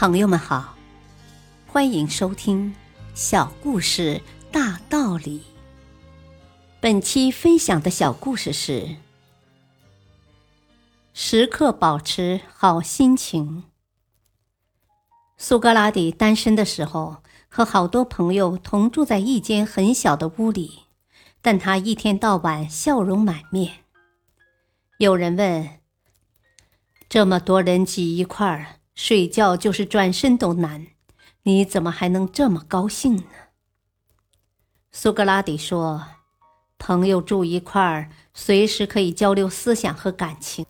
朋友们好，欢迎收听《小故事大道理》。本期分享的小故事是：时刻保持好心情。苏格拉底单身的时候，和好多朋友同住在一间很小的屋里，但他一天到晚笑容满面。有人问：这么多人挤一块儿？睡觉就是转身都难，你怎么还能这么高兴呢？苏格拉底说：“朋友住一块儿，随时可以交流思想和感情，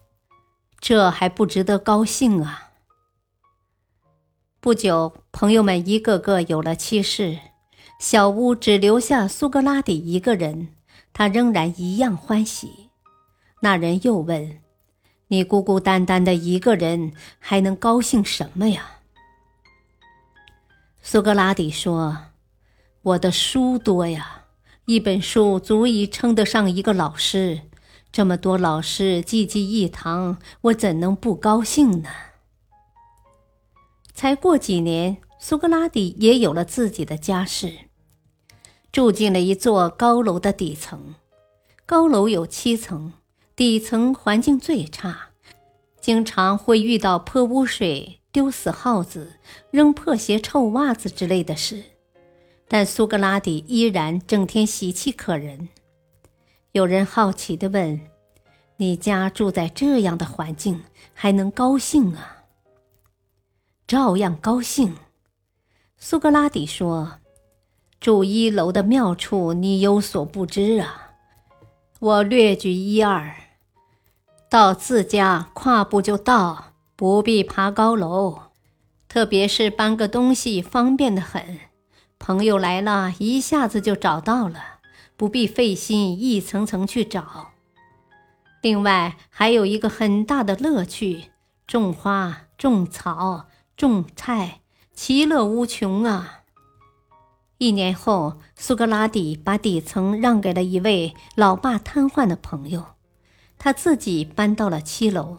这还不值得高兴啊！”不久，朋友们一个个有了妻室，小屋只留下苏格拉底一个人，他仍然一样欢喜。那人又问。你孤孤单单的一个人，还能高兴什么呀？苏格拉底说：“我的书多呀，一本书足以称得上一个老师。这么多老师济济一堂，我怎能不高兴呢？”才过几年，苏格拉底也有了自己的家室，住进了一座高楼的底层。高楼有七层。底层环境最差，经常会遇到泼污水、丢死耗子、扔破鞋、臭袜子之类的事。但苏格拉底依然整天喜气可人。有人好奇地问：“你家住在这样的环境，还能高兴啊？”照样高兴。苏格拉底说：“住一楼的妙处，你有所不知啊。我略举一二。”到自家跨步就到，不必爬高楼，特别是搬个东西方便的很。朋友来了一下子就找到了，不必费心一层层去找。另外还有一个很大的乐趣：种花、种草、种菜，其乐无穷啊！一年后，苏格拉底把底层让给了一位老爸瘫痪的朋友。他自己搬到了七楼，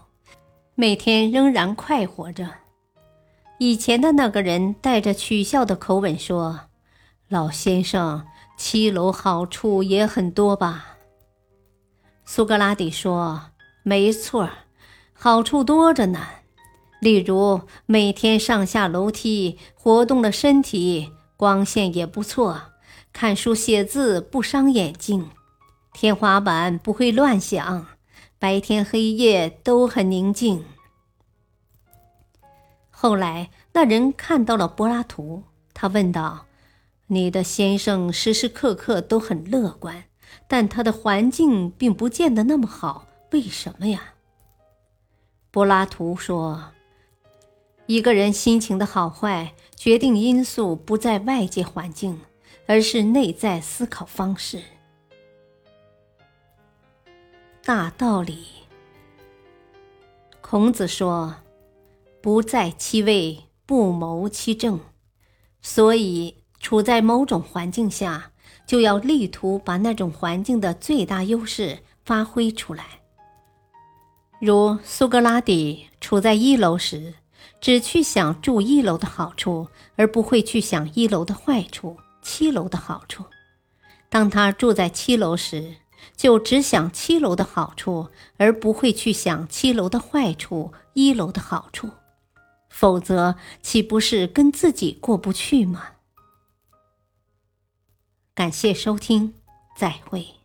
每天仍然快活着。以前的那个人带着取笑的口吻说：“老先生，七楼好处也很多吧？”苏格拉底说：“没错，好处多着呢。例如每天上下楼梯，活动了身体，光线也不错，看书写字不伤眼睛，天花板不会乱响。”白天黑夜都很宁静。后来，那人看到了柏拉图，他问道：“你的先生时时刻刻都很乐观，但他的环境并不见得那么好，为什么呀？”柏拉图说：“一个人心情的好坏，决定因素不在外界环境，而是内在思考方式。”大道理。孔子说：“不在其位，不谋其政。”所以，处在某种环境下，就要力图把那种环境的最大优势发挥出来。如苏格拉底处在一楼时，只去想住一楼的好处，而不会去想一楼的坏处、七楼的好处。当他住在七楼时，就只想七楼的好处，而不会去想七楼的坏处、一楼的好处，否则岂不是跟自己过不去吗？感谢收听，再会。